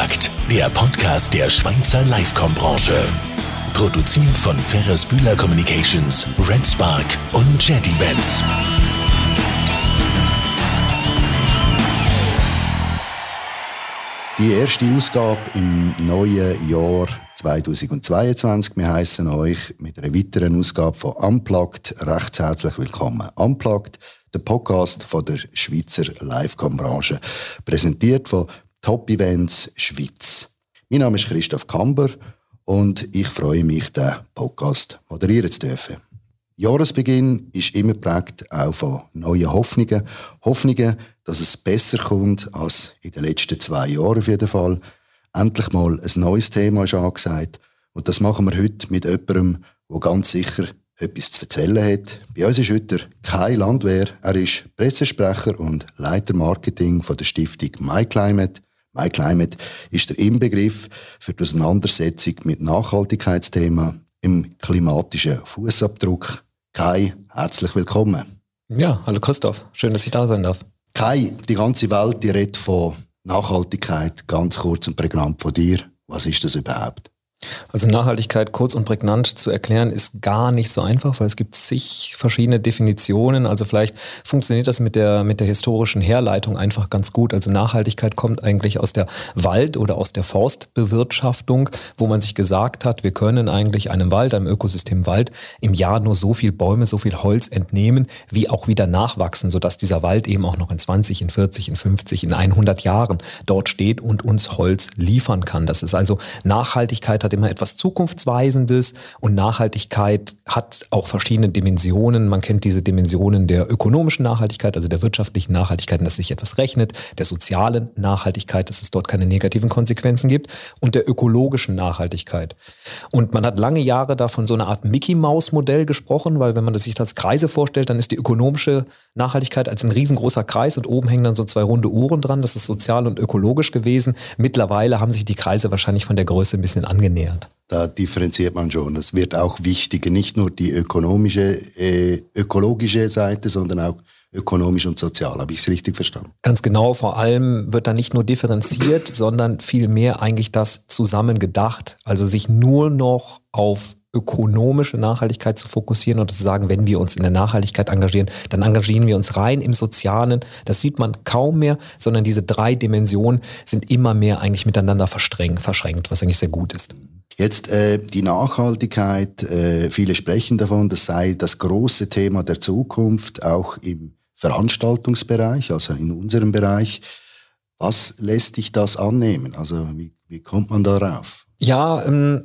Unplugged, der Podcast der Schweizer Livecom-Branche. Produziert von Ferris Bühler Communications, Red Spark und Jet Events. Die erste Ausgabe im neuen Jahr 2022. Wir heißen euch mit einer weiteren Ausgabe von Unplugged recht herzlich willkommen. Unplugged, der Podcast von der Schweizer Livecom-Branche, präsentiert von Top Events Schweiz. Mein Name ist Christoph Kamber und ich freue mich, den Podcast moderieren zu dürfen. Jahresbeginn ist immer prägt auch von neuen Hoffnungen. Hoffnungen, dass es besser kommt als in den letzten zwei Jahren auf jeden Fall. Endlich mal ein neues Thema ist angesagt. Und das machen wir heute mit jemandem, der ganz sicher etwas zu erzählen hat. Bei uns ist heute kein Landwehr. Er ist Pressesprecher und Leiter Marketing von der Stiftung MyClimate. MyClimate ist der Inbegriff für die Auseinandersetzung mit Nachhaltigkeitsthemen im klimatischen Fußabdruck. Kai, herzlich willkommen. Ja, hallo Christoph, schön, dass ich da sein darf. Kai, die ganze Welt die redet von Nachhaltigkeit, ganz kurz und prägnant von dir. Was ist das überhaupt? Also Nachhaltigkeit kurz und prägnant zu erklären ist gar nicht so einfach, weil es gibt zig verschiedene Definitionen. Also vielleicht funktioniert das mit der, mit der historischen Herleitung einfach ganz gut. Also Nachhaltigkeit kommt eigentlich aus der Wald- oder aus der Forstbewirtschaftung, wo man sich gesagt hat, wir können eigentlich einem Wald, einem Ökosystem Wald im Jahr nur so viel Bäume, so viel Holz entnehmen, wie auch wieder nachwachsen, sodass dieser Wald eben auch noch in 20, in 40, in 50, in 100 Jahren dort steht und uns Holz liefern kann. Das ist also Nachhaltigkeit hat immer etwas Zukunftsweisendes und Nachhaltigkeit hat auch verschiedene Dimensionen. Man kennt diese Dimensionen der ökonomischen Nachhaltigkeit, also der wirtschaftlichen Nachhaltigkeit, dass sich etwas rechnet, der sozialen Nachhaltigkeit, dass es dort keine negativen Konsequenzen gibt und der ökologischen Nachhaltigkeit. Und man hat lange Jahre da von so einer Art Mickey-Maus-Modell gesprochen, weil wenn man das sich als Kreise vorstellt, dann ist die ökonomische Nachhaltigkeit als ein riesengroßer Kreis und oben hängen dann so zwei runde Uhren dran. Das ist sozial und ökologisch gewesen. Mittlerweile haben sich die Kreise wahrscheinlich von der Größe ein bisschen angenähert annähert. Da differenziert man schon. Es wird auch wichtiger, nicht nur die ökonomische, äh, ökologische Seite, sondern auch ökonomisch und sozial. Habe ich es richtig verstanden? Ganz genau. Vor allem wird da nicht nur differenziert, sondern vielmehr eigentlich das zusammengedacht. Also sich nur noch auf ökonomische Nachhaltigkeit zu fokussieren und zu sagen, wenn wir uns in der Nachhaltigkeit engagieren, dann engagieren wir uns rein im Sozialen. Das sieht man kaum mehr, sondern diese drei Dimensionen sind immer mehr eigentlich miteinander verschränkt, was eigentlich sehr gut ist. Jetzt äh, die Nachhaltigkeit, äh, viele sprechen davon, das sei das große Thema der Zukunft, auch im Veranstaltungsbereich, also in unserem Bereich. Was lässt dich das annehmen? Also wie, wie kommt man darauf? Ja, ähm,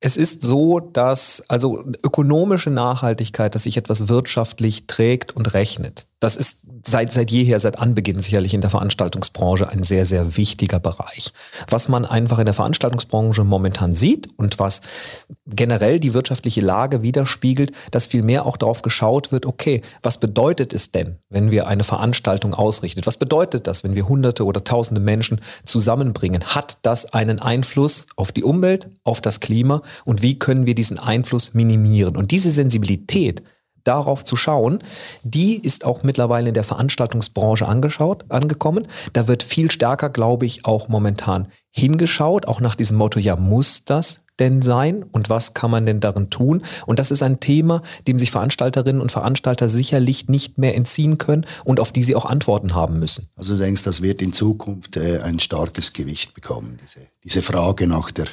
es ist so, dass also ökonomische Nachhaltigkeit, dass sich etwas wirtschaftlich trägt und rechnet, das ist seit, seit jeher, seit Anbeginn sicherlich in der Veranstaltungsbranche ein sehr, sehr wichtiger Bereich. Was man einfach in der Veranstaltungsbranche momentan sieht und was generell die wirtschaftliche Lage widerspiegelt, dass viel mehr auch darauf geschaut wird, okay, was bedeutet es denn, wenn wir eine Veranstaltung ausrichten? Was bedeutet das, wenn wir hunderte oder tausende Menschen zusammenbringen? Hat das einen Einfluss auf die Umwelt, auf das Klima und wie können wir diesen Einfluss minimieren? Und diese Sensibilität, darauf zu schauen, die ist auch mittlerweile in der Veranstaltungsbranche angeschaut, angekommen. Da wird viel stärker, glaube ich, auch momentan hingeschaut, auch nach diesem Motto, ja, muss das denn sein und was kann man denn darin tun? Und das ist ein Thema, dem sich Veranstalterinnen und Veranstalter sicherlich nicht mehr entziehen können und auf die sie auch Antworten haben müssen. Also du denkst, das wird in Zukunft äh, ein starkes Gewicht bekommen, diese, diese Frage nach der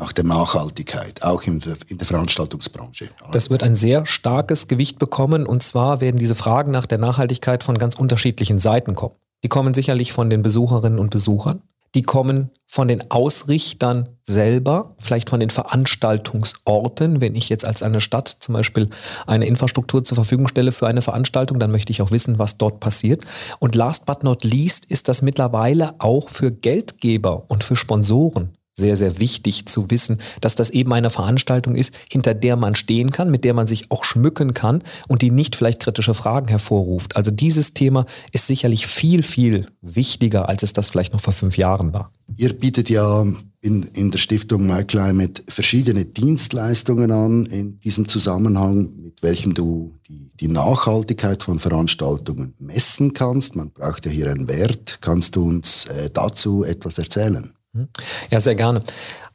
nach der Nachhaltigkeit, auch in der, Veranstaltungsbranche. Das wird ein sehr starkes Gewicht bekommen und zwar werden diese Fragen nach der Nachhaltigkeit von ganz unterschiedlichen Seiten kommen. Die kommen sicherlich von den Besucherinnen und Besuchern, die kommen von den Ausrichtern selber, vielleicht von den Veranstaltungsorten. Wenn ich jetzt als eine Stadt zum Beispiel eine Infrastruktur zur Verfügung stelle für eine Veranstaltung, dann möchte ich auch wissen, was dort passiert. Und last but not least ist das mittlerweile auch für Geldgeber und für Sponsoren sehr, sehr wichtig zu wissen, dass das eben eine Veranstaltung ist, hinter der man stehen kann, mit der man sich auch schmücken kann und die nicht vielleicht kritische Fragen hervorruft. Also dieses Thema ist sicherlich viel, viel wichtiger, als es das vielleicht noch vor fünf Jahren war. Ihr bietet ja in, in der Stiftung MyClimate verschiedene Dienstleistungen an in diesem Zusammenhang, mit welchem du die, die Nachhaltigkeit von Veranstaltungen messen kannst. Man braucht ja hier einen Wert. Kannst du uns äh, dazu etwas erzählen? Ja, sehr gerne.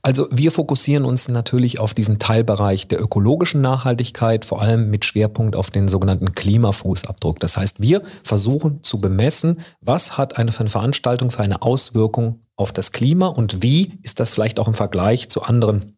Also wir fokussieren uns natürlich auf diesen Teilbereich der ökologischen Nachhaltigkeit, vor allem mit Schwerpunkt auf den sogenannten Klimafußabdruck. Das heißt, wir versuchen zu bemessen, was hat eine Veranstaltung für eine Auswirkung auf das Klima und wie ist das vielleicht auch im Vergleich zu anderen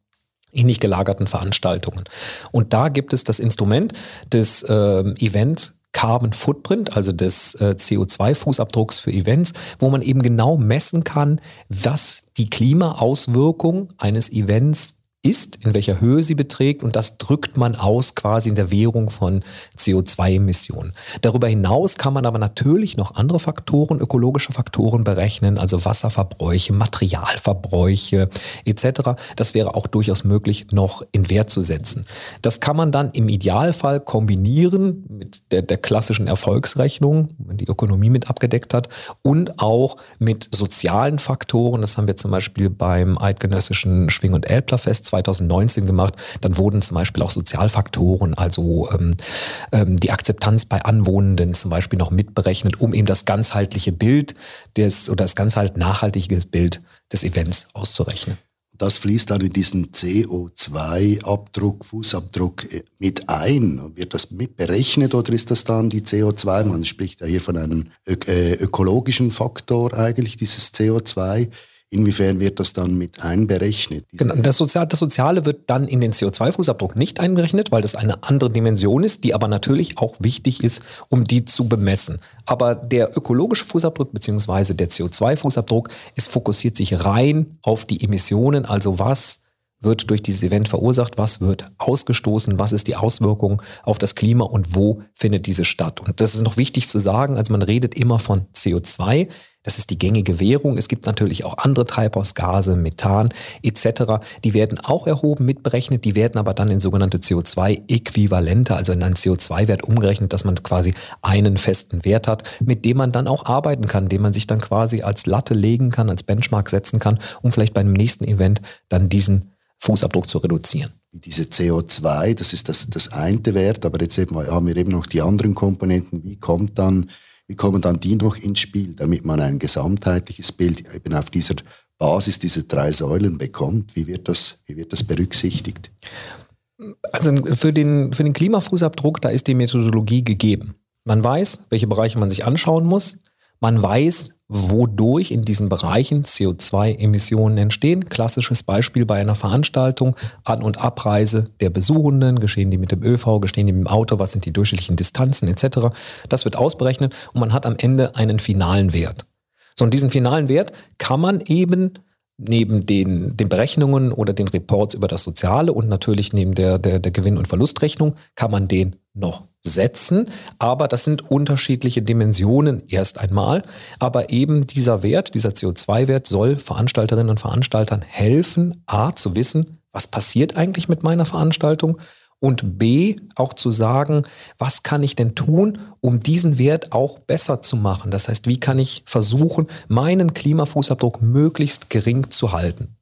ähnlich gelagerten Veranstaltungen. Und da gibt es das Instrument des äh, Events Carbon Footprint, also des äh, CO2-Fußabdrucks für Events, wo man eben genau messen kann, was die Klimaauswirkung eines Events ist, in welcher Höhe sie beträgt und das drückt man aus quasi in der Währung von CO2-Emissionen. Darüber hinaus kann man aber natürlich noch andere Faktoren, ökologische Faktoren berechnen, also Wasserverbräuche, Materialverbräuche etc. Das wäre auch durchaus möglich noch in Wert zu setzen. Das kann man dann im Idealfall kombinieren mit der, der klassischen Erfolgsrechnung, wenn die Ökonomie mit abgedeckt hat und auch mit sozialen Faktoren. Das haben wir zum Beispiel beim eidgenössischen Schwing- und Elblerfest 2019 gemacht. Dann wurden zum Beispiel auch Sozialfaktoren, also ähm, ähm, die Akzeptanz bei Anwohnenden zum Beispiel noch mitberechnet, um eben das ganzheitliche Bild des oder das ganzheitlich nachhaltige Bild des Events auszurechnen. Das fließt dann in diesen CO2-Abdruck, Fußabdruck äh, mit ein. Wird das mit berechnet oder ist das dann die CO2? Man spricht ja hier von einem äh, ökologischen Faktor eigentlich, dieses CO2. Inwiefern wird das dann mit einberechnet? Genau, das, Sozial, das Soziale wird dann in den CO2-Fußabdruck nicht einberechnet, weil das eine andere Dimension ist, die aber natürlich auch wichtig ist, um die zu bemessen. Aber der ökologische Fußabdruck bzw. der CO2-Fußabdruck ist fokussiert sich rein auf die Emissionen, also was wird durch dieses Event verursacht, was wird ausgestoßen, was ist die Auswirkung auf das Klima und wo findet diese statt. Und das ist noch wichtig zu sagen, also man redet immer von CO2, das ist die gängige Währung. Es gibt natürlich auch andere Treibhausgase, Methan etc. Die werden auch erhoben, mitberechnet. Die werden aber dann in sogenannte CO2-Äquivalente, also in einen CO2-Wert umgerechnet, dass man quasi einen festen Wert hat, mit dem man dann auch arbeiten kann, den man sich dann quasi als Latte legen kann, als Benchmark setzen kann, um vielleicht bei einem nächsten Event dann diesen Fußabdruck zu reduzieren. Diese CO2, das ist das, das eine Wert, aber jetzt eben, haben wir eben noch die anderen Komponenten. Wie kommt dann wie kommen dann die noch ins Spiel, damit man ein gesamtheitliches Bild eben auf dieser Basis dieser drei Säulen bekommt? Wie wird das, wie wird das berücksichtigt? Also für den, für den Klimafußabdruck, da ist die Methodologie gegeben. Man weiß, welche Bereiche man sich anschauen muss. Man weiß, wodurch in diesen Bereichen CO2-Emissionen entstehen. Klassisches Beispiel bei einer Veranstaltung, An- und Abreise der Besuchenden, geschehen die mit dem ÖV, geschehen die mit dem Auto, was sind die durchschnittlichen Distanzen etc. Das wird ausberechnet und man hat am Ende einen finalen Wert. So, und diesen finalen Wert kann man eben neben den, den Berechnungen oder den Reports über das Soziale und natürlich neben der, der, der Gewinn- und Verlustrechnung kann man den noch setzen. Aber das sind unterschiedliche Dimensionen erst einmal. Aber eben dieser Wert, dieser CO2-Wert soll Veranstalterinnen und Veranstaltern helfen, a, zu wissen, was passiert eigentlich mit meiner Veranstaltung und B, auch zu sagen, was kann ich denn tun, um diesen Wert auch besser zu machen? Das heißt, wie kann ich versuchen, meinen Klimafußabdruck möglichst gering zu halten?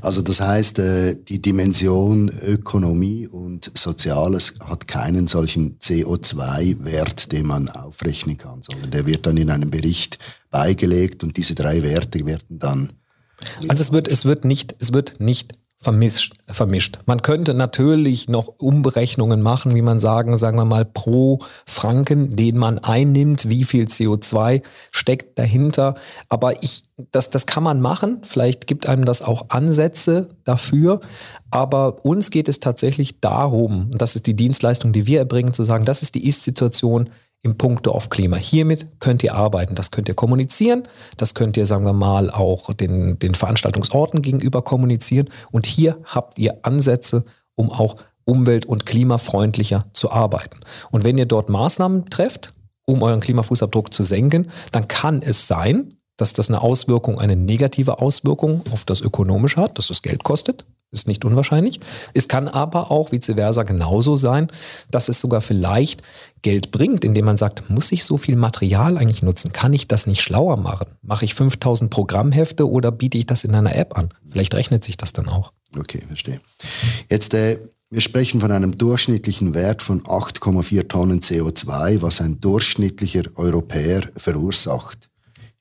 Also das heißt, äh, die Dimension Ökonomie und Soziales hat keinen solchen CO2-Wert, den man aufrechnen kann, sondern der wird dann in einem Bericht beigelegt und diese drei Werte werden dann also es wird, es wird nicht, es wird nicht vermischt, vermischt. Man könnte natürlich noch Umberechnungen machen, wie man sagen, sagen wir mal pro Franken, den man einnimmt, wie viel CO2 steckt dahinter. Aber ich, das, das kann man machen. Vielleicht gibt einem das auch Ansätze dafür. Aber uns geht es tatsächlich darum, und das ist die Dienstleistung, die wir erbringen, zu sagen, das ist die Ist-Situation, im Punkto auf Klima. Hiermit könnt ihr arbeiten, das könnt ihr kommunizieren, das könnt ihr, sagen wir mal, auch den, den Veranstaltungsorten gegenüber kommunizieren. Und hier habt ihr Ansätze, um auch umwelt- und klimafreundlicher zu arbeiten. Und wenn ihr dort Maßnahmen trefft, um euren Klimafußabdruck zu senken, dann kann es sein, dass das eine Auswirkung, eine negative Auswirkung auf das Ökonomische hat, dass es Geld kostet, ist nicht unwahrscheinlich. Es kann aber auch vice versa genauso sein, dass es sogar vielleicht Geld bringt, indem man sagt, muss ich so viel Material eigentlich nutzen? Kann ich das nicht schlauer machen? Mache ich 5000 Programmhefte oder biete ich das in einer App an? Vielleicht rechnet sich das dann auch. Okay, verstehe. Jetzt, äh, wir sprechen von einem durchschnittlichen Wert von 8,4 Tonnen CO2, was ein durchschnittlicher Europäer verursacht.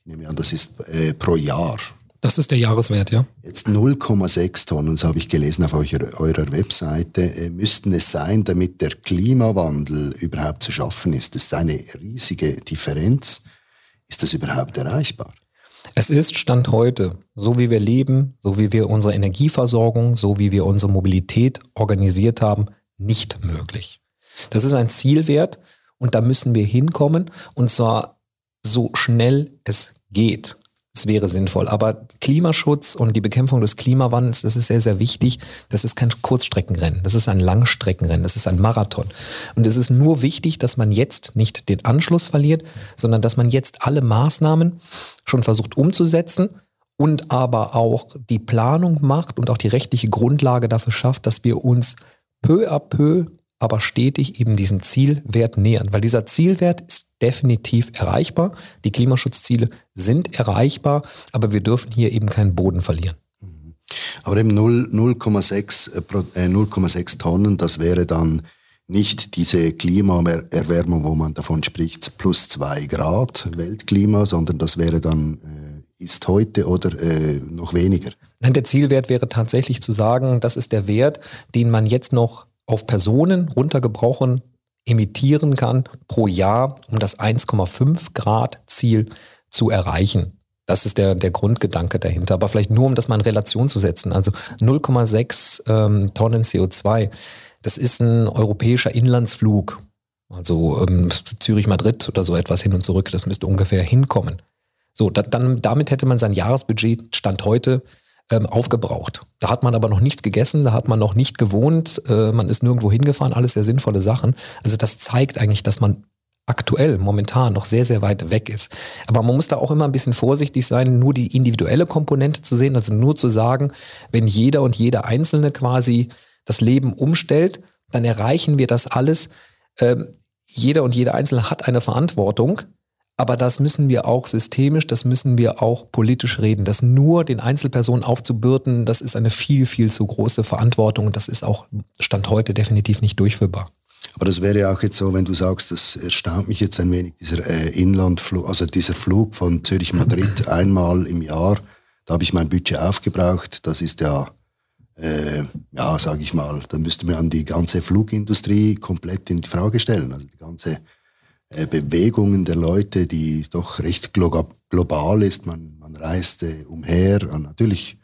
Ich nehme an, das ist äh, pro Jahr. Das ist der Jahreswert, ja. Jetzt 0,6 Tonnen, das habe ich gelesen auf eurer, eurer Webseite, äh, müssten es sein, damit der Klimawandel überhaupt zu schaffen ist. Das ist eine riesige Differenz. Ist das überhaupt erreichbar? Es ist Stand heute, so wie wir leben, so wie wir unsere Energieversorgung, so wie wir unsere Mobilität organisiert haben, nicht möglich. Das ist ein Zielwert und da müssen wir hinkommen und zwar so schnell es geht. Es wäre sinnvoll. Aber Klimaschutz und die Bekämpfung des Klimawandels, das ist sehr, sehr wichtig. Das ist kein Kurzstreckenrennen. Das ist ein Langstreckenrennen. Das ist ein Marathon. Und es ist nur wichtig, dass man jetzt nicht den Anschluss verliert, sondern dass man jetzt alle Maßnahmen schon versucht umzusetzen und aber auch die Planung macht und auch die rechtliche Grundlage dafür schafft, dass wir uns peu à peu aber stetig eben diesen Zielwert nähern, weil dieser Zielwert ist definitiv erreichbar. Die Klimaschutzziele sind erreichbar, aber wir dürfen hier eben keinen Boden verlieren. Aber eben 0,6 äh, äh Tonnen, das wäre dann nicht diese Klimaerwärmung, wo man davon spricht, plus zwei Grad Weltklima, sondern das wäre dann, äh, ist heute oder äh, noch weniger. Nein, der Zielwert wäre tatsächlich zu sagen, das ist der Wert, den man jetzt noch auf Personen runtergebrochen emittieren kann pro Jahr, um das 1,5 Grad Ziel zu erreichen. Das ist der, der Grundgedanke dahinter. Aber vielleicht nur, um das mal in Relation zu setzen. Also 0,6 ähm, Tonnen CO2, das ist ein europäischer Inlandsflug. Also ähm, Zürich-Madrid oder so etwas hin und zurück. Das müsste ungefähr hinkommen. So, da, dann, damit hätte man sein Jahresbudget Stand heute ähm, aufgebraucht. Da hat man aber noch nichts gegessen, da hat man noch nicht gewohnt, äh, man ist nirgendwo hingefahren, alles sehr sinnvolle Sachen. Also das zeigt eigentlich, dass man aktuell, momentan noch sehr, sehr weit weg ist. Aber man muss da auch immer ein bisschen vorsichtig sein, nur die individuelle Komponente zu sehen, also nur zu sagen, wenn jeder und jeder Einzelne quasi das Leben umstellt, dann erreichen wir das alles. Ähm, jeder und jede Einzelne hat eine Verantwortung, aber das müssen wir auch systemisch, das müssen wir auch politisch reden. Das nur den Einzelpersonen aufzubürden, das ist eine viel, viel zu große Verantwortung und das ist auch Stand heute definitiv nicht durchführbar. Aber das wäre ja auch jetzt so, wenn du sagst, das erstaunt mich jetzt ein wenig, dieser äh, Inlandflug, also dieser Flug von Zürich-Madrid einmal im Jahr, da habe ich mein Budget aufgebraucht. Das ist ja, äh, ja, sage ich mal, da müsste man die ganze Flugindustrie komplett in die Frage stellen. Also die ganze Bewegungen der Leute, die doch recht global ist. Man, man reist äh, umher. Und natürlich,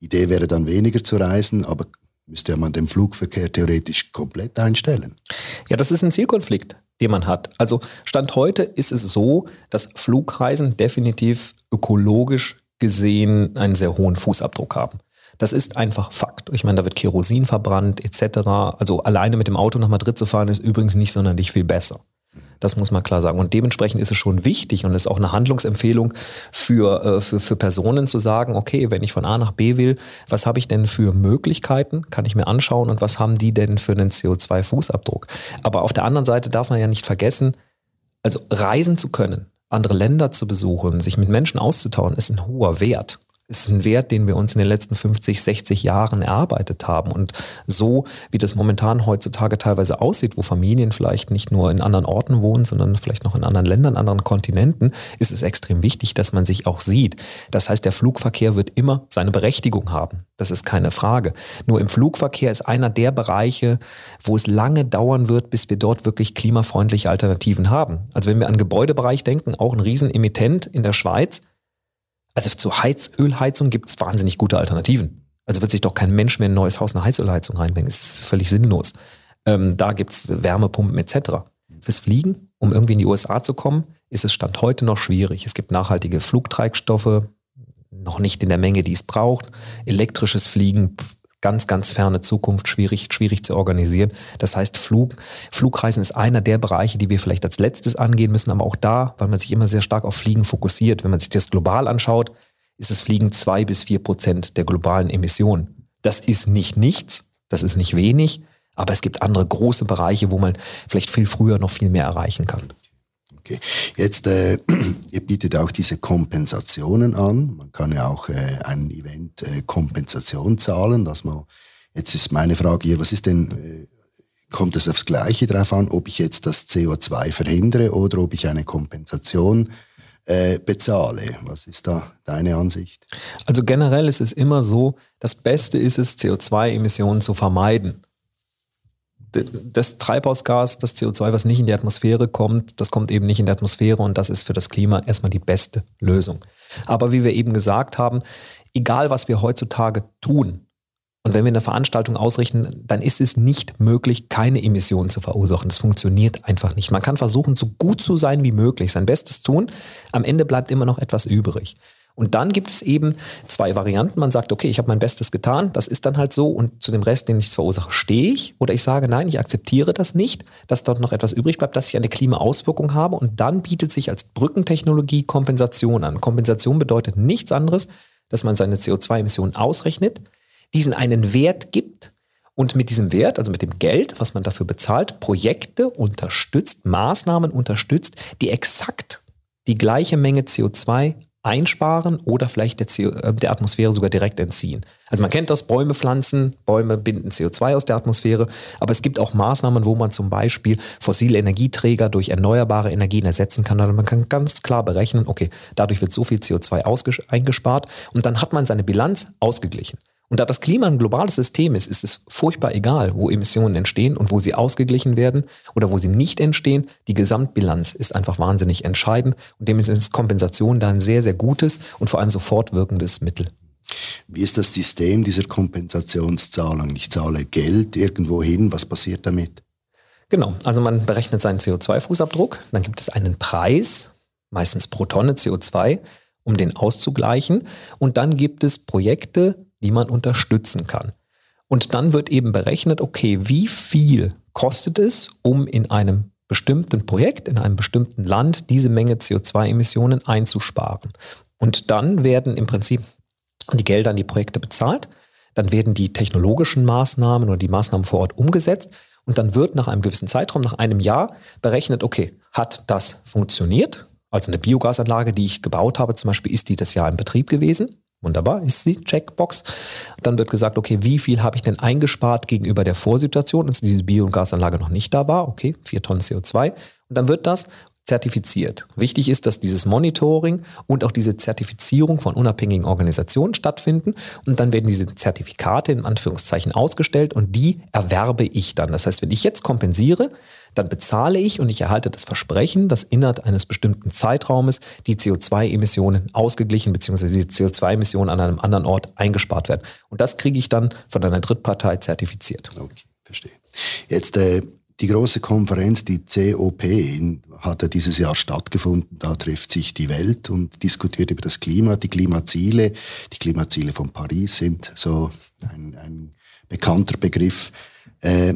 Idee wäre dann weniger zu reisen, aber müsste man den Flugverkehr theoretisch komplett einstellen. Ja, das ist ein Zielkonflikt, den man hat. Also Stand heute ist es so, dass Flugreisen definitiv ökologisch gesehen einen sehr hohen Fußabdruck haben. Das ist einfach Fakt. Ich meine, da wird Kerosin verbrannt etc. Also alleine mit dem Auto nach Madrid zu fahren ist übrigens nicht sonderlich viel besser. Das muss man klar sagen. Und dementsprechend ist es schon wichtig und ist auch eine Handlungsempfehlung für, äh, für, für Personen zu sagen, okay, wenn ich von A nach B will, was habe ich denn für Möglichkeiten? Kann ich mir anschauen und was haben die denn für einen CO2-Fußabdruck? Aber auf der anderen Seite darf man ja nicht vergessen, also reisen zu können, andere Länder zu besuchen, sich mit Menschen auszutauschen, ist ein hoher Wert ist ein Wert, den wir uns in den letzten 50, 60 Jahren erarbeitet haben. Und so, wie das momentan heutzutage teilweise aussieht, wo Familien vielleicht nicht nur in anderen Orten wohnen, sondern vielleicht noch in anderen Ländern, anderen Kontinenten, ist es extrem wichtig, dass man sich auch sieht. Das heißt, der Flugverkehr wird immer seine Berechtigung haben. Das ist keine Frage. Nur im Flugverkehr ist einer der Bereiche, wo es lange dauern wird, bis wir dort wirklich klimafreundliche Alternativen haben. Also wenn wir an Gebäudebereich denken, auch ein Riesenemittent in der Schweiz, also zur Heiz Ölheizung gibt es wahnsinnig gute Alternativen. Also wird sich doch kein Mensch mehr in ein neues Haus eine Heizölheizung reinbringen. Das ist völlig sinnlos. Ähm, da gibt es Wärmepumpen etc. Fürs Fliegen, um irgendwie in die USA zu kommen, ist es Stand heute noch schwierig. Es gibt nachhaltige Flugtreibstoffe, noch nicht in der Menge, die es braucht. Elektrisches Fliegen ganz, ganz ferne Zukunft, schwierig, schwierig zu organisieren. Das heißt, Flug, Flugreisen ist einer der Bereiche, die wir vielleicht als letztes angehen müssen, aber auch da, weil man sich immer sehr stark auf Fliegen fokussiert. Wenn man sich das global anschaut, ist das Fliegen zwei bis vier Prozent der globalen Emissionen. Das ist nicht nichts, das ist nicht wenig, aber es gibt andere große Bereiche, wo man vielleicht viel früher noch viel mehr erreichen kann. Okay. Jetzt, äh, ihr bietet auch diese Kompensationen an. Man kann ja auch äh, ein Event äh, Kompensation zahlen, dass man, jetzt ist meine Frage hier, was ist denn, äh, kommt es aufs Gleiche drauf an, ob ich jetzt das CO2 verhindere oder ob ich eine Kompensation äh, bezahle. Was ist da deine Ansicht? Also generell ist es immer so, das Beste ist es, CO2-Emissionen zu vermeiden. Das Treibhausgas, das CO2, was nicht in die Atmosphäre kommt, das kommt eben nicht in die Atmosphäre und das ist für das Klima erstmal die beste Lösung. Aber wie wir eben gesagt haben, egal was wir heutzutage tun, und wenn wir eine Veranstaltung ausrichten, dann ist es nicht möglich, keine Emissionen zu verursachen. Das funktioniert einfach nicht. Man kann versuchen, so gut zu sein wie möglich, sein Bestes tun. Am Ende bleibt immer noch etwas übrig. Und dann gibt es eben zwei Varianten. Man sagt, okay, ich habe mein Bestes getan, das ist dann halt so und zu dem Rest, den ich verursache, stehe ich. Oder ich sage, nein, ich akzeptiere das nicht, dass dort noch etwas übrig bleibt, dass ich eine Klimaauswirkung habe. Und dann bietet sich als Brückentechnologie Kompensation an. Kompensation bedeutet nichts anderes, dass man seine CO2-Emissionen ausrechnet, diesen einen Wert gibt und mit diesem Wert, also mit dem Geld, was man dafür bezahlt, Projekte unterstützt, Maßnahmen unterstützt, die exakt die gleiche Menge CO2 einsparen oder vielleicht der, CO, äh, der, Atmosphäre sogar direkt entziehen. Also man kennt das, Bäume pflanzen, Bäume binden CO2 aus der Atmosphäre, aber es gibt auch Maßnahmen, wo man zum Beispiel fossile Energieträger durch erneuerbare Energien ersetzen kann. Also man kann ganz klar berechnen, okay, dadurch wird so viel CO2 eingespart und dann hat man seine Bilanz ausgeglichen. Und da das Klima ein globales System ist, ist es furchtbar egal, wo Emissionen entstehen und wo sie ausgeglichen werden oder wo sie nicht entstehen. Die Gesamtbilanz ist einfach wahnsinnig entscheidend und dem ist Kompensation da ein sehr, sehr gutes und vor allem sofort wirkendes Mittel. Wie ist das System dieser Kompensationszahlung? Ich zahle Geld irgendwo hin, was passiert damit? Genau, also man berechnet seinen CO2-Fußabdruck, dann gibt es einen Preis, meistens pro Tonne CO2, um den auszugleichen. Und dann gibt es Projekte, die man unterstützen kann. Und dann wird eben berechnet, okay, wie viel kostet es, um in einem bestimmten Projekt, in einem bestimmten Land diese Menge CO2-Emissionen einzusparen. Und dann werden im Prinzip die Gelder an die Projekte bezahlt, dann werden die technologischen Maßnahmen oder die Maßnahmen vor Ort umgesetzt und dann wird nach einem gewissen Zeitraum, nach einem Jahr berechnet, okay, hat das funktioniert? Also eine Biogasanlage, die ich gebaut habe, zum Beispiel, ist die das Jahr in Betrieb gewesen? Wunderbar, ist die Checkbox. Dann wird gesagt, okay, wie viel habe ich denn eingespart gegenüber der Vorsituation, als diese Biogasanlage noch nicht da war? Okay, vier Tonnen CO2. Und dann wird das zertifiziert. Wichtig ist, dass dieses Monitoring und auch diese Zertifizierung von unabhängigen Organisationen stattfinden und dann werden diese Zertifikate in Anführungszeichen ausgestellt und die erwerbe ich dann. Das heißt, wenn ich jetzt kompensiere, dann bezahle ich und ich erhalte das Versprechen, dass innerhalb eines bestimmten Zeitraumes die CO2-Emissionen ausgeglichen bzw. die CO2-Emissionen an einem anderen Ort eingespart werden. Und das kriege ich dann von einer Drittpartei zertifiziert. Okay, verstehe. Jetzt äh, die große Konferenz, die COP, hat ja dieses Jahr stattgefunden. Da trifft sich die Welt und diskutiert über das Klima, die Klimaziele. Die Klimaziele von Paris sind so ein, ein bekannter Begriff. Äh,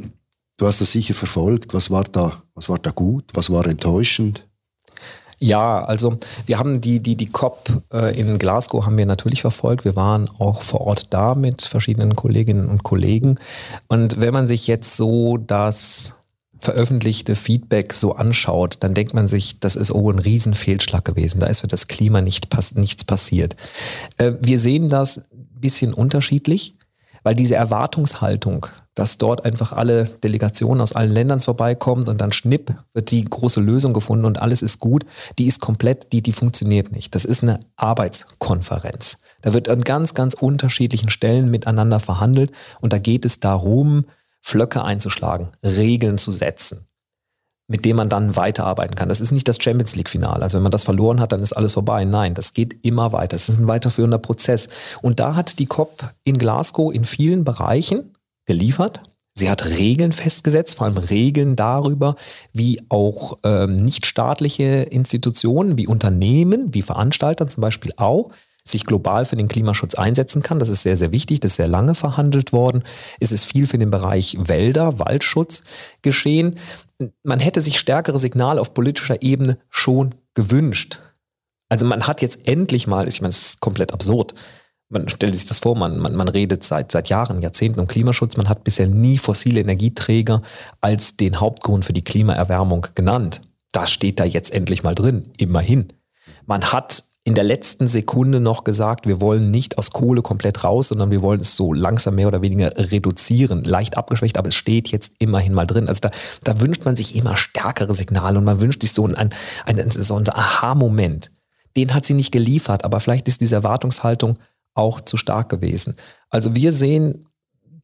Du hast das sicher verfolgt. Was war da, was war da gut? Was war enttäuschend? Ja, also wir haben die, die, die COP äh, in Glasgow haben wir natürlich verfolgt. Wir waren auch vor Ort da mit verschiedenen Kolleginnen und Kollegen. Und wenn man sich jetzt so das veröffentlichte Feedback so anschaut, dann denkt man sich, das ist oh ein Riesenfehlschlag gewesen. Da ist für das Klima nicht, pass nichts passiert. Äh, wir sehen das ein bisschen unterschiedlich, weil diese Erwartungshaltung dass dort einfach alle Delegationen aus allen Ländern vorbeikommen und dann schnipp wird die große Lösung gefunden und alles ist gut. Die ist komplett, die, die funktioniert nicht. Das ist eine Arbeitskonferenz. Da wird an ganz, ganz unterschiedlichen Stellen miteinander verhandelt und da geht es darum, Flöcke einzuschlagen, Regeln zu setzen mit dem man dann weiterarbeiten kann. Das ist nicht das Champions League-Finale. Also wenn man das verloren hat, dann ist alles vorbei. Nein, das geht immer weiter. Es ist ein weiterführender Prozess. Und da hat die COP in Glasgow in vielen Bereichen geliefert. Sie hat Regeln festgesetzt, vor allem Regeln darüber, wie auch ähm, nichtstaatliche Institutionen, wie Unternehmen, wie Veranstalter zum Beispiel auch, sich global für den Klimaschutz einsetzen kann. Das ist sehr, sehr wichtig. Das ist sehr lange verhandelt worden. Es ist viel für den Bereich Wälder, Waldschutz geschehen. Man hätte sich stärkere Signale auf politischer Ebene schon gewünscht. Also man hat jetzt endlich mal, ich meine, es ist komplett absurd, man stellt sich das vor, man, man, man redet seit, seit Jahren, Jahrzehnten um Klimaschutz. Man hat bisher nie fossile Energieträger als den Hauptgrund für die Klimaerwärmung genannt. Das steht da jetzt endlich mal drin, immerhin. Man hat in der letzten Sekunde noch gesagt, wir wollen nicht aus Kohle komplett raus, sondern wir wollen es so langsam mehr oder weniger reduzieren. Leicht abgeschwächt, aber es steht jetzt immerhin mal drin. Also da, da wünscht man sich immer stärkere Signale und man wünscht sich so einen, einen so einen Aha-Moment den hat sie nicht geliefert, aber vielleicht ist diese Erwartungshaltung auch zu stark gewesen. Also wir sehen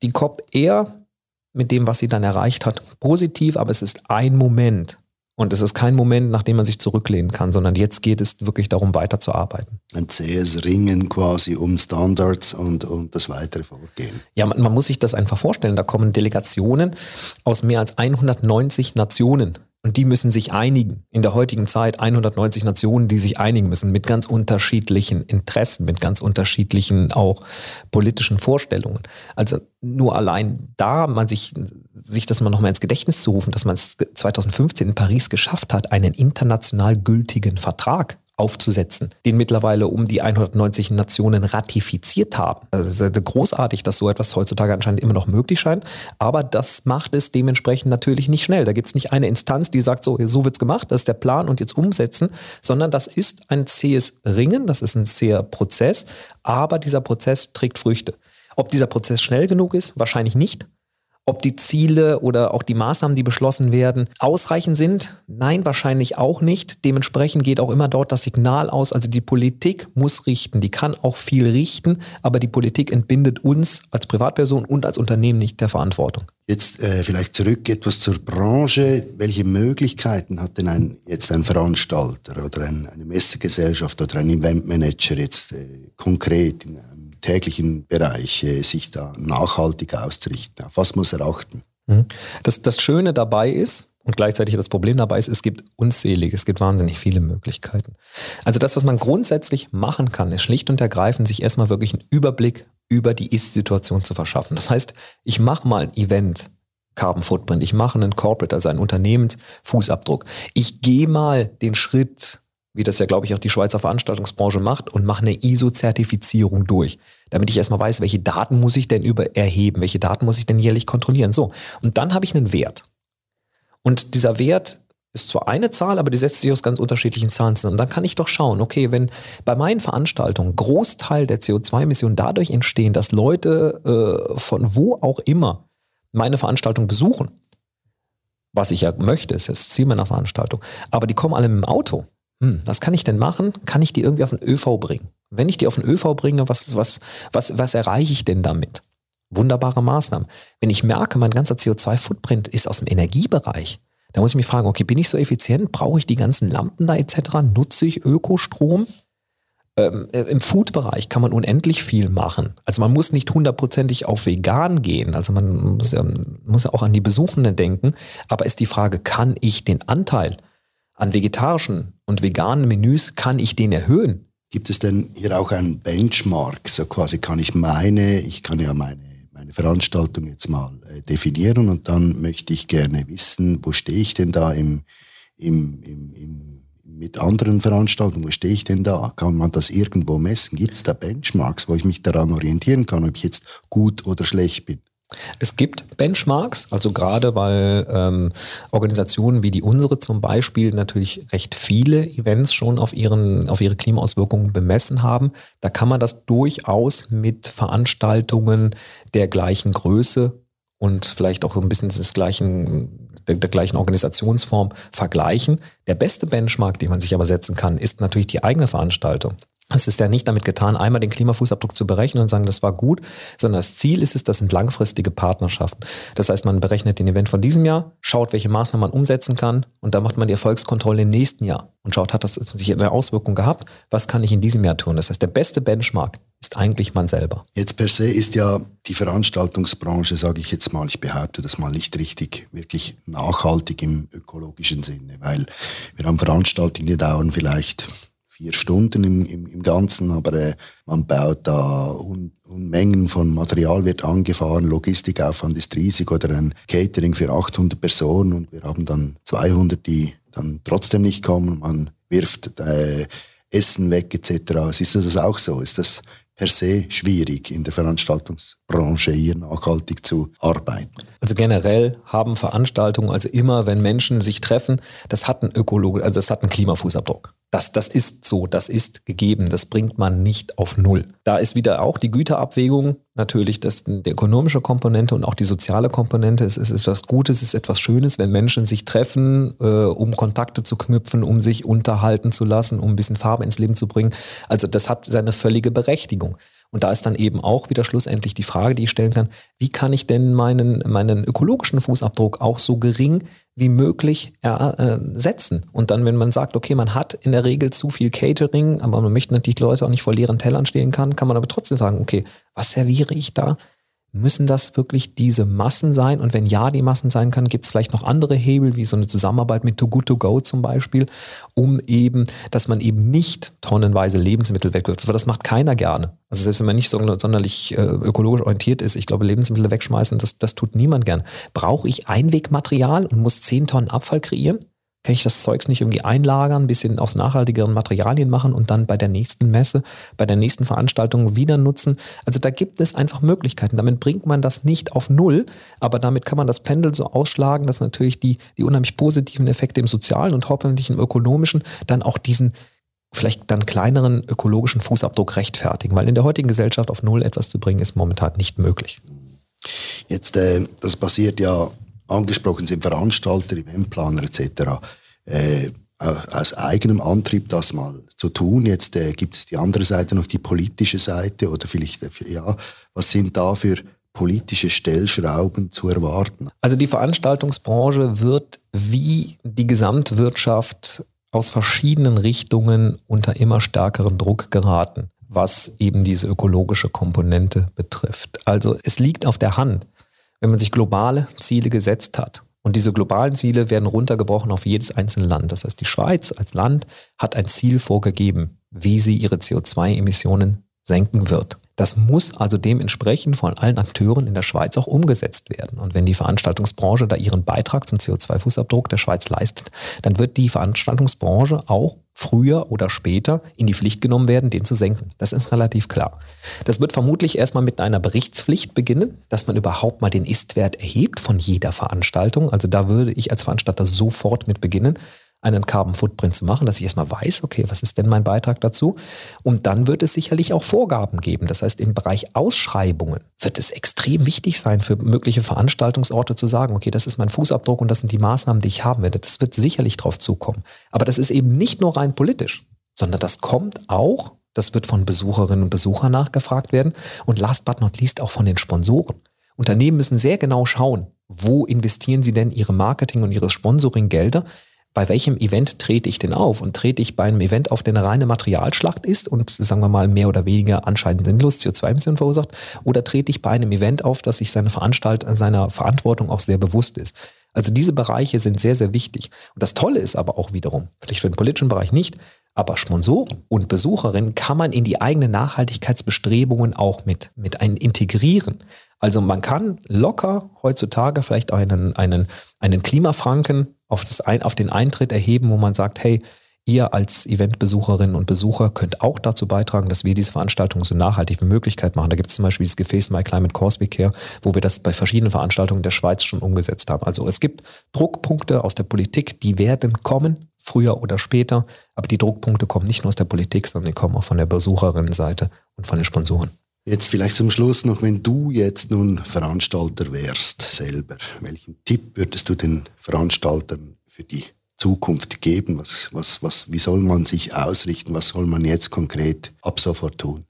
die COP eher mit dem, was sie dann erreicht hat, positiv, aber es ist ein Moment. Und es ist kein Moment, nach dem man sich zurücklehnen kann, sondern jetzt geht es wirklich darum, weiterzuarbeiten. Ein zähes Ringen quasi um Standards und, und das weitere Vorgehen. Ja, man, man muss sich das einfach vorstellen. Da kommen Delegationen aus mehr als 190 Nationen und die müssen sich einigen. In der heutigen Zeit 190 Nationen, die sich einigen müssen mit ganz unterschiedlichen Interessen, mit ganz unterschiedlichen auch politischen Vorstellungen. Also nur allein da, man sich, sich das mal nochmal ins Gedächtnis zu rufen, dass man es 2015 in Paris geschafft hat, einen international gültigen Vertrag aufzusetzen, den mittlerweile um die 190 Nationen ratifiziert haben. Also großartig, dass so etwas heutzutage anscheinend immer noch möglich scheint, aber das macht es dementsprechend natürlich nicht schnell. Da gibt es nicht eine Instanz, die sagt, so, so es gemacht, das ist der Plan und jetzt umsetzen, sondern das ist ein zähes Ringen, das ist ein zäher Prozess, aber dieser Prozess trägt Früchte. Ob dieser Prozess schnell genug ist, wahrscheinlich nicht. Ob die Ziele oder auch die Maßnahmen, die beschlossen werden, ausreichend sind? Nein, wahrscheinlich auch nicht. Dementsprechend geht auch immer dort das Signal aus. Also die Politik muss richten. Die kann auch viel richten, aber die Politik entbindet uns als Privatperson und als Unternehmen nicht der Verantwortung. Jetzt äh, vielleicht zurück etwas zur Branche. Welche Möglichkeiten hat denn ein, jetzt ein Veranstalter oder ein, eine Messegesellschaft oder ein Eventmanager jetzt äh, konkret in täglichen Bereich sich da nachhaltig auszurichten? Auf was muss er achten? Mhm. Das, das Schöne dabei ist, und gleichzeitig das Problem dabei ist, es gibt unzählige, es gibt wahnsinnig viele Möglichkeiten. Also das, was man grundsätzlich machen kann, ist schlicht und ergreifend, sich erstmal wirklich einen Überblick über die Ist-Situation zu verschaffen. Das heißt, ich mache mal ein Event, Carbon Footprint, ich mache einen Corporate, also einen Unternehmensfußabdruck. Ich gehe mal den Schritt wie das ja, glaube ich, auch die Schweizer Veranstaltungsbranche macht, und mache eine ISO-Zertifizierung durch, damit ich erstmal weiß, welche Daten muss ich denn über erheben, welche Daten muss ich denn jährlich kontrollieren. So, und dann habe ich einen Wert. Und dieser Wert ist zwar eine Zahl, aber die setzt sich aus ganz unterschiedlichen Zahlen zusammen. Und dann kann ich doch schauen, okay, wenn bei meinen Veranstaltungen Großteil der CO2-Emissionen dadurch entstehen, dass Leute äh, von wo auch immer meine Veranstaltung besuchen, was ich ja möchte, ist das Ziel meiner Veranstaltung, aber die kommen alle mit dem Auto, hm, was kann ich denn machen? Kann ich die irgendwie auf den ÖV bringen? Wenn ich die auf den ÖV bringe, was, was, was, was erreiche ich denn damit? Wunderbare Maßnahmen. Wenn ich merke, mein ganzer CO2-Footprint ist aus dem Energiebereich, dann muss ich mich fragen, okay, bin ich so effizient? Brauche ich die ganzen Lampen da etc.? Nutze ich Ökostrom? Ähm, äh, Im Food-Bereich kann man unendlich viel machen. Also man muss nicht hundertprozentig auf vegan gehen. Also man muss ja, muss ja auch an die Besuchenden denken. Aber ist die Frage, kann ich den Anteil an vegetarischen und veganen Menüs, kann ich den erhöhen? Gibt es denn hier auch einen Benchmark? So quasi kann ich meine, ich kann ja meine, meine Veranstaltung jetzt mal äh, definieren und dann möchte ich gerne wissen, wo stehe ich denn da im, im, im, im, mit anderen Veranstaltungen, wo stehe ich denn da? Kann man das irgendwo messen? Gibt es da Benchmarks, wo ich mich daran orientieren kann, ob ich jetzt gut oder schlecht bin? Es gibt Benchmarks, also gerade weil ähm, Organisationen wie die unsere zum Beispiel natürlich recht viele Events schon auf, ihren, auf ihre Klimaauswirkungen bemessen haben. Da kann man das durchaus mit Veranstaltungen der gleichen Größe und vielleicht auch ein bisschen des gleichen, der, der gleichen Organisationsform vergleichen. Der beste Benchmark, den man sich aber setzen kann, ist natürlich die eigene Veranstaltung. Es ist ja nicht damit getan, einmal den Klimafußabdruck zu berechnen und sagen, das war gut, sondern das Ziel ist es, das sind langfristige Partnerschaften. Das heißt, man berechnet den Event von diesem Jahr, schaut, welche Maßnahmen man umsetzen kann und dann macht man die Erfolgskontrolle im nächsten Jahr und schaut, hat das sich eine Auswirkung gehabt? Was kann ich in diesem Jahr tun? Das heißt, der beste Benchmark ist eigentlich man selber. Jetzt per se ist ja die Veranstaltungsbranche, sage ich jetzt mal, ich behaupte das mal nicht richtig, wirklich nachhaltig im ökologischen Sinne, weil wir haben Veranstaltungen, die dauern vielleicht vier Stunden im, im, im Ganzen, aber äh, man baut da Un Unmengen von Material wird angefahren, Logistikaufwand ist riesig oder ein Catering für 800 Personen und wir haben dann 200, die dann trotzdem nicht kommen. Man wirft äh, Essen weg etc. Du das auch so? Ist das per se schwierig, in der Veranstaltungsbranche hier nachhaltig zu arbeiten? Also generell haben Veranstaltungen, also immer wenn Menschen sich treffen, das hat einen Ökologe, also das hat einen Klimafußabdruck. Das, das ist so, das ist gegeben, das bringt man nicht auf Null. Da ist wieder auch die Güterabwägung, natürlich das, die ökonomische Komponente und auch die soziale Komponente. Es ist etwas Gutes, es ist etwas Schönes, wenn Menschen sich treffen, äh, um Kontakte zu knüpfen, um sich unterhalten zu lassen, um ein bisschen Farbe ins Leben zu bringen. Also das hat seine völlige Berechtigung. Und da ist dann eben auch wieder schlussendlich die Frage, die ich stellen kann, wie kann ich denn meinen, meinen ökologischen Fußabdruck auch so gering wie möglich ersetzen? Und dann, wenn man sagt, okay, man hat in der Regel zu viel Catering, aber man möchte natürlich Leute auch nicht vor leeren Tellern stehen kann, kann man aber trotzdem sagen, okay, was serviere ich da? Müssen das wirklich diese Massen sein? Und wenn ja, die Massen sein können, gibt es vielleicht noch andere Hebel, wie so eine Zusammenarbeit mit Too Good To Go zum Beispiel, um eben, dass man eben nicht tonnenweise Lebensmittel wegwirft. Weil das macht keiner gerne. Also selbst wenn man nicht so sonderlich äh, ökologisch orientiert ist, ich glaube, Lebensmittel wegschmeißen, das, das tut niemand gern. Brauche ich Einwegmaterial und muss 10 Tonnen Abfall kreieren? Kann ich das Zeugs nicht irgendwie einlagern, ein bisschen aus nachhaltigeren Materialien machen und dann bei der nächsten Messe, bei der nächsten Veranstaltung wieder nutzen. Also da gibt es einfach Möglichkeiten. Damit bringt man das nicht auf Null, aber damit kann man das Pendel so ausschlagen, dass natürlich die, die unheimlich positiven Effekte im sozialen und hoffentlich im ökonomischen dann auch diesen vielleicht dann kleineren ökologischen Fußabdruck rechtfertigen, weil in der heutigen Gesellschaft auf Null etwas zu bringen ist momentan nicht möglich. Jetzt, äh, das passiert ja angesprochen sind Veranstalter, Eventplaner etc. Äh, aus eigenem Antrieb das mal zu tun. Jetzt äh, gibt es die andere Seite noch die politische Seite oder vielleicht, äh, ja, was sind da für politische Stellschrauben zu erwarten? Also die Veranstaltungsbranche wird wie die Gesamtwirtschaft aus verschiedenen Richtungen unter immer stärkeren Druck geraten, was eben diese ökologische Komponente betrifft. Also es liegt auf der Hand, wenn man sich globale Ziele gesetzt hat. Und diese globalen Ziele werden runtergebrochen auf jedes einzelne Land. Das heißt, die Schweiz als Land hat ein Ziel vorgegeben, wie sie ihre CO2-Emissionen senken wird. Das muss also dementsprechend von allen Akteuren in der Schweiz auch umgesetzt werden. Und wenn die Veranstaltungsbranche da ihren Beitrag zum CO2-Fußabdruck der Schweiz leistet, dann wird die Veranstaltungsbranche auch früher oder später in die Pflicht genommen werden, den zu senken. Das ist relativ klar. Das wird vermutlich erstmal mit einer Berichtspflicht beginnen, dass man überhaupt mal den Istwert erhebt von jeder Veranstaltung. Also da würde ich als Veranstalter sofort mit beginnen einen Carbon Footprint zu machen, dass ich erstmal weiß, okay, was ist denn mein Beitrag dazu? Und dann wird es sicherlich auch Vorgaben geben. Das heißt, im Bereich Ausschreibungen wird es extrem wichtig sein, für mögliche Veranstaltungsorte zu sagen, okay, das ist mein Fußabdruck und das sind die Maßnahmen, die ich haben werde. Das wird sicherlich drauf zukommen. Aber das ist eben nicht nur rein politisch, sondern das kommt auch, das wird von Besucherinnen und Besuchern nachgefragt werden und last but not least auch von den Sponsoren. Unternehmen müssen sehr genau schauen, wo investieren sie denn ihre Marketing- und ihre Sponsoring-Gelder, bei welchem Event trete ich denn auf? Und trete ich bei einem Event auf, der eine reine Materialschlacht ist und sagen wir mal mehr oder weniger anscheinend sinnlos CO2-Emissionen verursacht? Oder trete ich bei einem Event auf, dass sich seine Veranstalt seiner Verantwortung auch sehr bewusst ist? Also diese Bereiche sind sehr, sehr wichtig. Und das Tolle ist aber auch wiederum, vielleicht für den politischen Bereich nicht, aber Sponsoren und Besucherinnen kann man in die eigenen Nachhaltigkeitsbestrebungen auch mit, mit ein integrieren. Also man kann locker heutzutage vielleicht einen, einen, einen Klimafranken auf, das ein, auf den Eintritt erheben, wo man sagt, hey, ihr als Eventbesucherinnen und Besucher könnt auch dazu beitragen, dass wir diese Veranstaltung so nachhaltig wie möglich machen. Da gibt es zum Beispiel das Gefäß My Climate Causeway Care, wo wir das bei verschiedenen Veranstaltungen der Schweiz schon umgesetzt haben. Also es gibt Druckpunkte aus der Politik, die werden kommen, früher oder später, aber die Druckpunkte kommen nicht nur aus der Politik, sondern die kommen auch von der Besucherinnenseite und von den Sponsoren. Jetzt vielleicht zum Schluss noch, wenn du jetzt nun Veranstalter wärst selber, welchen Tipp würdest du den Veranstaltern für die Zukunft geben? Was, was, was, wie soll man sich ausrichten? Was soll man jetzt konkret ab sofort tun?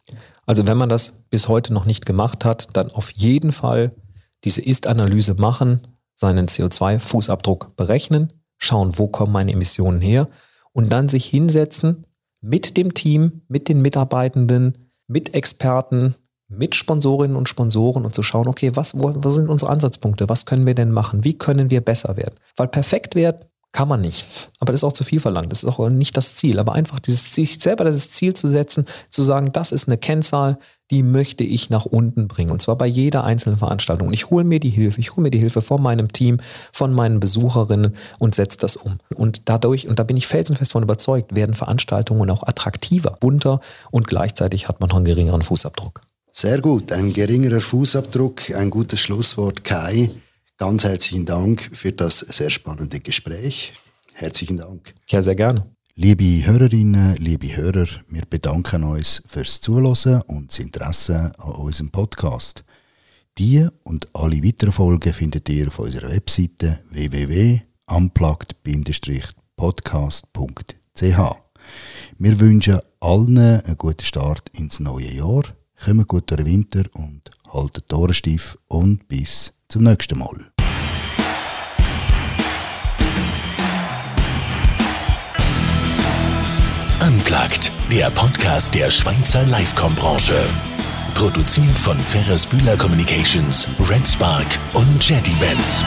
Also wenn man das bis heute noch nicht gemacht hat, dann auf jeden Fall diese Ist-Analyse machen, seinen CO2-Fußabdruck berechnen, schauen, wo kommen meine Emissionen her und dann sich hinsetzen mit dem Team, mit den Mitarbeitenden, mit Experten, mit Sponsorinnen und Sponsoren und zu schauen, okay, was, wo, wo sind unsere Ansatzpunkte? Was können wir denn machen? Wie können wir besser werden? Weil perfekt werden kann man nicht. Aber das ist auch zu viel verlangt. Das ist auch nicht das Ziel. Aber einfach dieses sich selber das Ziel zu setzen, zu sagen, das ist eine Kennzahl, die möchte ich nach unten bringen. Und zwar bei jeder einzelnen Veranstaltung. Und ich hole mir die Hilfe. Ich hole mir die Hilfe von meinem Team, von meinen Besucherinnen und setze das um. Und dadurch, und da bin ich felsenfest von überzeugt, werden Veranstaltungen auch attraktiver, bunter und gleichzeitig hat man noch einen geringeren Fußabdruck. Sehr gut. Ein geringerer Fußabdruck, ein gutes Schlusswort, Kai. Ganz herzlichen Dank für das sehr spannende Gespräch. Herzlichen Dank. Ja, sehr gerne. Liebe Hörerinnen, liebe Hörer, wir bedanken uns fürs Zuhören und das Interesse an unserem Podcast. Die und alle weiteren Folgen findet ihr auf unserer Webseite www.unplugged-podcast.ch. Wir wünschen allen einen guten Start ins neue Jahr, kommen gut durch den Winter und halten die Ohren steif und bis zum nächsten Mal. Unplugged, der Podcast der Schweizer Livecom-Branche. Produziert von Ferris Bühler Communications, Red Spark und Jet Events.